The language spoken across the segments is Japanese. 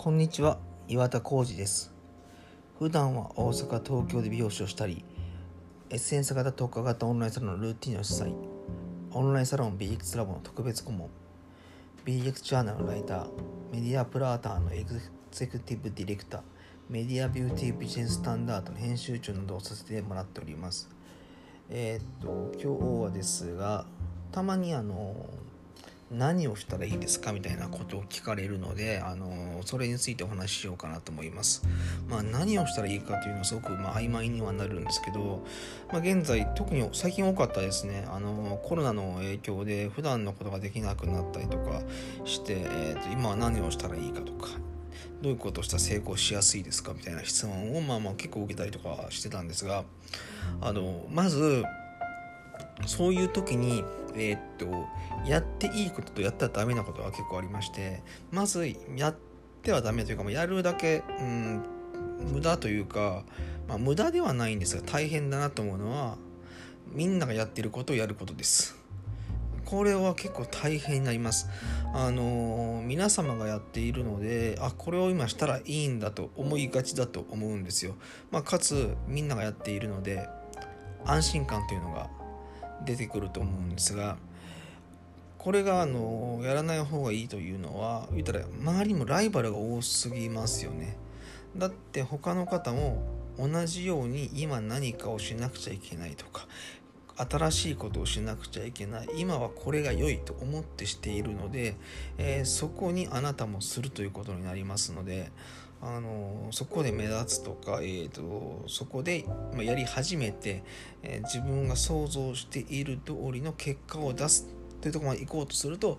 こんにちは岩田浩二です。普段は大阪東京で美容師をしたりエッセンス型特化型オンラインサロンのルーティンの主催。オンラインサロン BX ラボの特別顧問。BX ジャーナルのライターメディアプラーターのエグゼクティブディレクター。メディアビューティービジネススタンダードの編集長などをさせてもらっております。えー、っと今日はですがたまにあの何をしたらいいですかみたいなことを聞かれるので、あのそれについてお話ししようかなと思います。まあ、何をしたらいいかというのはすごく、まあ、曖昧にはなるんですけど、まあ、現在特に最近多かったですねあのコロナの影響で普段のことができなくなったりとかして、えー、と今は何をしたらいいかとかどういうことをしたら成功しやすいですかみたいな質問をまあまあ結構受けたりとかしてたんですがあのまずそういう時にえー、っとやっていいこととやったらダメなことが結構ありましてまずやってはダメというかやるだけ、うん、無駄というか、まあ、無駄ではないんですが大変だなと思うのはみんながやってることをやることです。これは結構大変になります。あのー、皆様がやっているので、あ、これを今したらいいんだと思いがちだと思うんですよ。まあ、かつ、みんながやっているので、安心感というのが出てくると思うんですがこれがあのやらない方がいいというのは言ったら周りもライバルが多すぎますよね。だって他の方も同じように今何かをしなくちゃいけないとか新しいことをしなくちゃいけない今はこれが良いと思ってしているので、えー、そこにあなたもするということになりますのであのそこで目立つとか、えーと、そこで、まやり始めて、えー、自分が想像している通りの結果を出すというところまで行こうとすると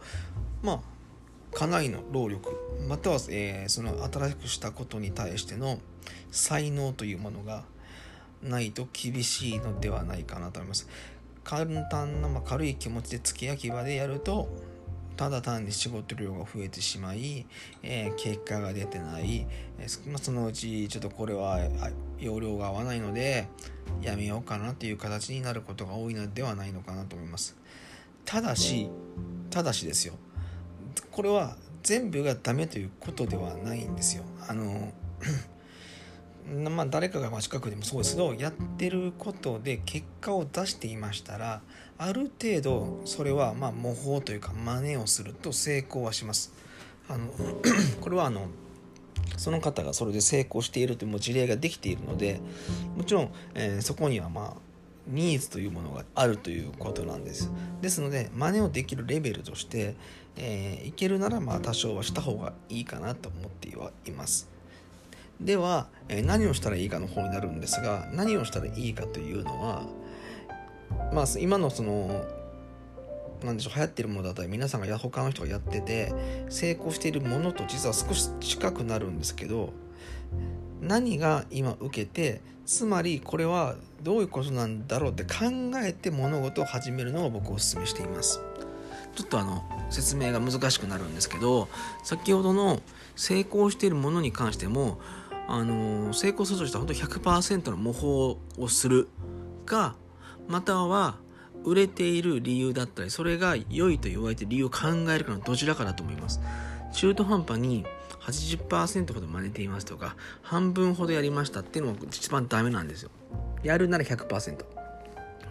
まあかなりの労力または、えー、その新しくしたことに対しての才能というものがないと厳しいのではないかなと思います。簡単な、まあ、軽い気持ちで付け焼き場でやるとただ単に仕事量が増えてしまい、えー、結果が出てない、えー、そのうちちょっとこれは容量が合わないのでやめようかなっていう形になることが多いのではないのかなと思います。ただしただしですよ。これは全部がダメということではないんですよ。あのまあ、誰かが近くでもそうですけどやってることで結果を出していましたらある程度それはま模倣というか真似をすると成功はします。あの これはあのその方がそれで成功しているというもう事例ができているのでもちろん、えー、そこにはまあニーズというものがあるということなんです。ですので真似をできるレベルとして、えー、いけるならまあ多少はした方がいいかなと思ってはいます。では、え何をしたらいいかの方になるんですが何をしたらいいかというのはまあ今のそのなんでしょう流行ってるものだったり皆さんが他の人がやってて成功しているものと実は少し近くなるんですけど何が今受けてつまりこれはどういうことなんだろうって考えて物事を始めるのを僕お勧めしています。ちょっとあの説明が難しくなるんですけど先ほどの成功しているものに関してもあの成功するとしたら本当100%の模倣をするかまたは売れている理由だったりそれが良いと言われて理由を考えるかのどちらかだと思います。中途半端に80%ほど真似ていますとか半分ほどやりましたっていうのが一番ダメなんですよ。やるなら100%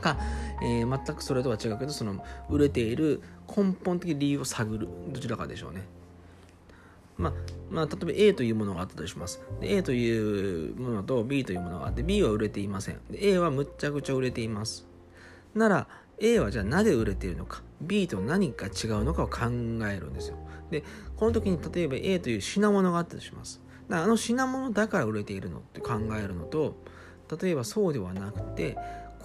か、えー、全くそれとは違うけどその売れている根本的理由を探る。どちらかでしょうね。まあ、まあ、例えば A というものがあったとします。A というものと B というものがあって、B は売れていません。A はむっちゃくちゃ売れています。なら、A はじゃあなぜ売れているのか、B と何か違うのかを考えるんですよ。で、この時に例えば A という品物があったとします。あの品物だから売れているのって考えるのと、例えばそうではなくて、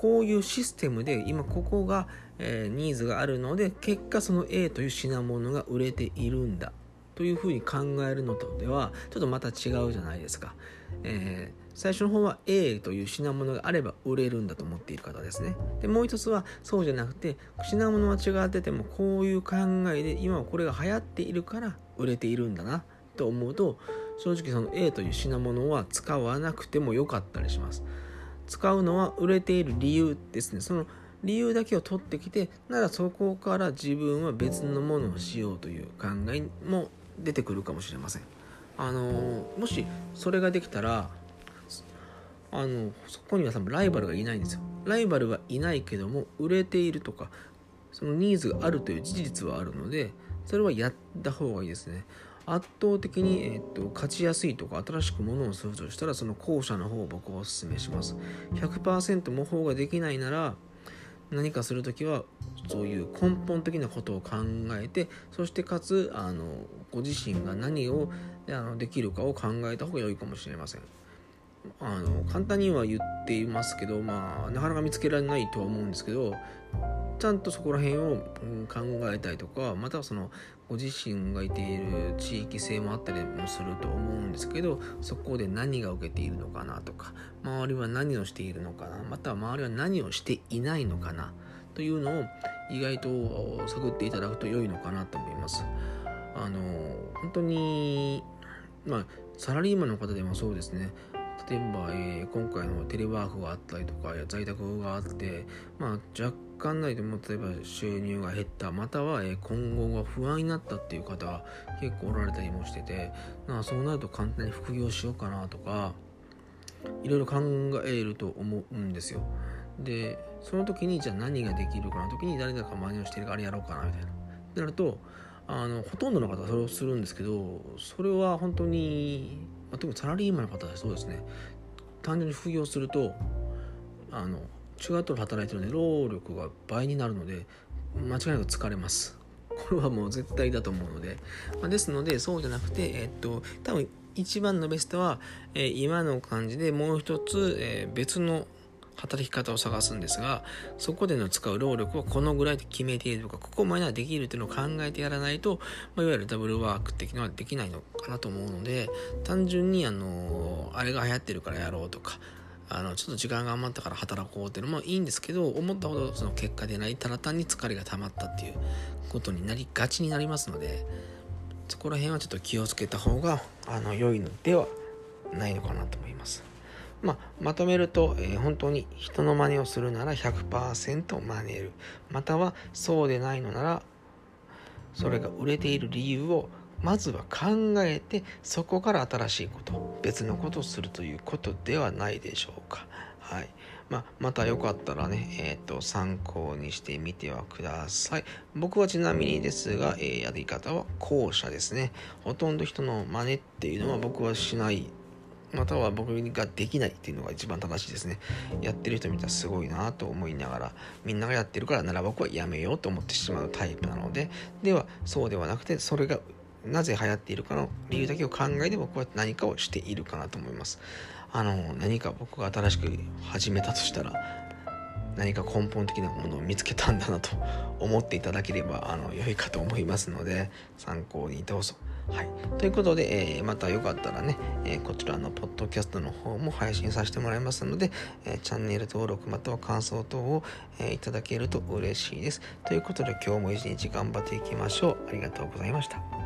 こういうシステムで今ここが、えー、ニーズがあるので結果その A という品物が売れているんだというふうに考えるのとではちょっとまた違うじゃないですか、えー、最初の方は A という品物があれば売れるんだと思っている方ですね。でもう一つはそうじゃなくて品物は違っててもこういう考えで今はこれが流行っているから売れているんだなと思うと正直その A という品物は使わなくてもよかったりします。使うのは売れている理由ですね。その理由だけを取ってきてならそこから自分は別のものをしようという考えも出てくるかもしれません。あのもしそれができたらあのそこには多分ライバルがいないんですよ。ライバルがいないけども売れているとかそのニーズがあるという事実はあるのでそれはやった方がいいですね。圧倒的に、えーと、勝ちやすいとか新しくものをするとしたらその後者の方を僕はお勧めします。100%模倣ができないなら何かする時はそういう根本的なことを考えてそしてかつあのご自身が何をあのできるかを考えた方が良いかもしれません。あの簡単には言っていますけど、まあ、なかなか見つけられないとは思うんですけどちゃんとそこら辺を考えたりとかまたはそのご自身がいている地域性もあったりもすると思うんですけどそこで何が受けているのかなとか周りは何をしているのかなまたは周りは何をしていないのかなというのを意外と探っていただくと良いのかなと思います。あの本当にまあサラリーマンの方でもそうですね例えば、えー、今回のテレワークがあったりとか在宅があって、まあ、若干ないでも例えば収入が減ったまたは、えー、今後が不安になったっていう方が結構おられたりもしててまあそうなると簡単に副業しようかなとかいろいろ考えると思うんですよ。でその時にじゃあ何ができるかな時に誰だかが真似をしてるからあれやろうかなみたいな。ってなるとあのほとんどの方はそれをするんですけどそれは本当に、特にサラリーマンの方はそうですね。単純に副業するとあの中学校で働いてるので労力が倍になるので間違いなく疲れます。これはもう絶対だと思うので、まあ、ですのでそうじゃなくてえっと多分一番のベストは、えー、今の感じでもう一つ、えー、別の働き方を探すんですがそこでの使う労力はこのぐらいで決めているとかここまではできるっていうのを考えてやらないと、まあ、いわゆるダブルワークっていうのはできないのかなと思うので単純にあのあれが流行ってるからやろうとかあのちょっと時間が余ったから働こうっていうのもいいんですけど思ったほどその結果でないただ単に疲れが溜まったっていうことになりがちになりますのでそこら辺はちょっと気をつけた方があの良いのではないのかなと思います。まあ、まとめると、えー、本当に人の真似をするなら100%真似るまたはそうでないのならそれが売れている理由をまずは考えてそこから新しいこと別のことをするということではないでしょうか。はいまあ、またよかったらね、えーと、参考にしてみてはください。僕はちなみにですが、えー、やり方は後者ですね。ほとんど人の真似っていうのは僕はしないまたは僕ができないっていうのが一番正しいですね。やってる人見たらすごいなと思いながら、みんながやってるからなら僕はやめようと思ってしまうタイプなので、ではそうではなくて、それがなぜ流行っているかの理由だけを考えて僕は何かをしているかなと思います。あの、何か僕が新しく始めたとしたら、何か根本的なものを見つけたんだなと思っていただければあの良いかと思いますので参考にどうぞ。はい、ということで、えー、またよかったらね、えー、こちらのポッドキャストの方も配信させてもらいますので、えー、チャンネル登録または感想等を、えいただけると嬉しいです。ということで今日も一日頑張っていきましょう。ありがとうございました。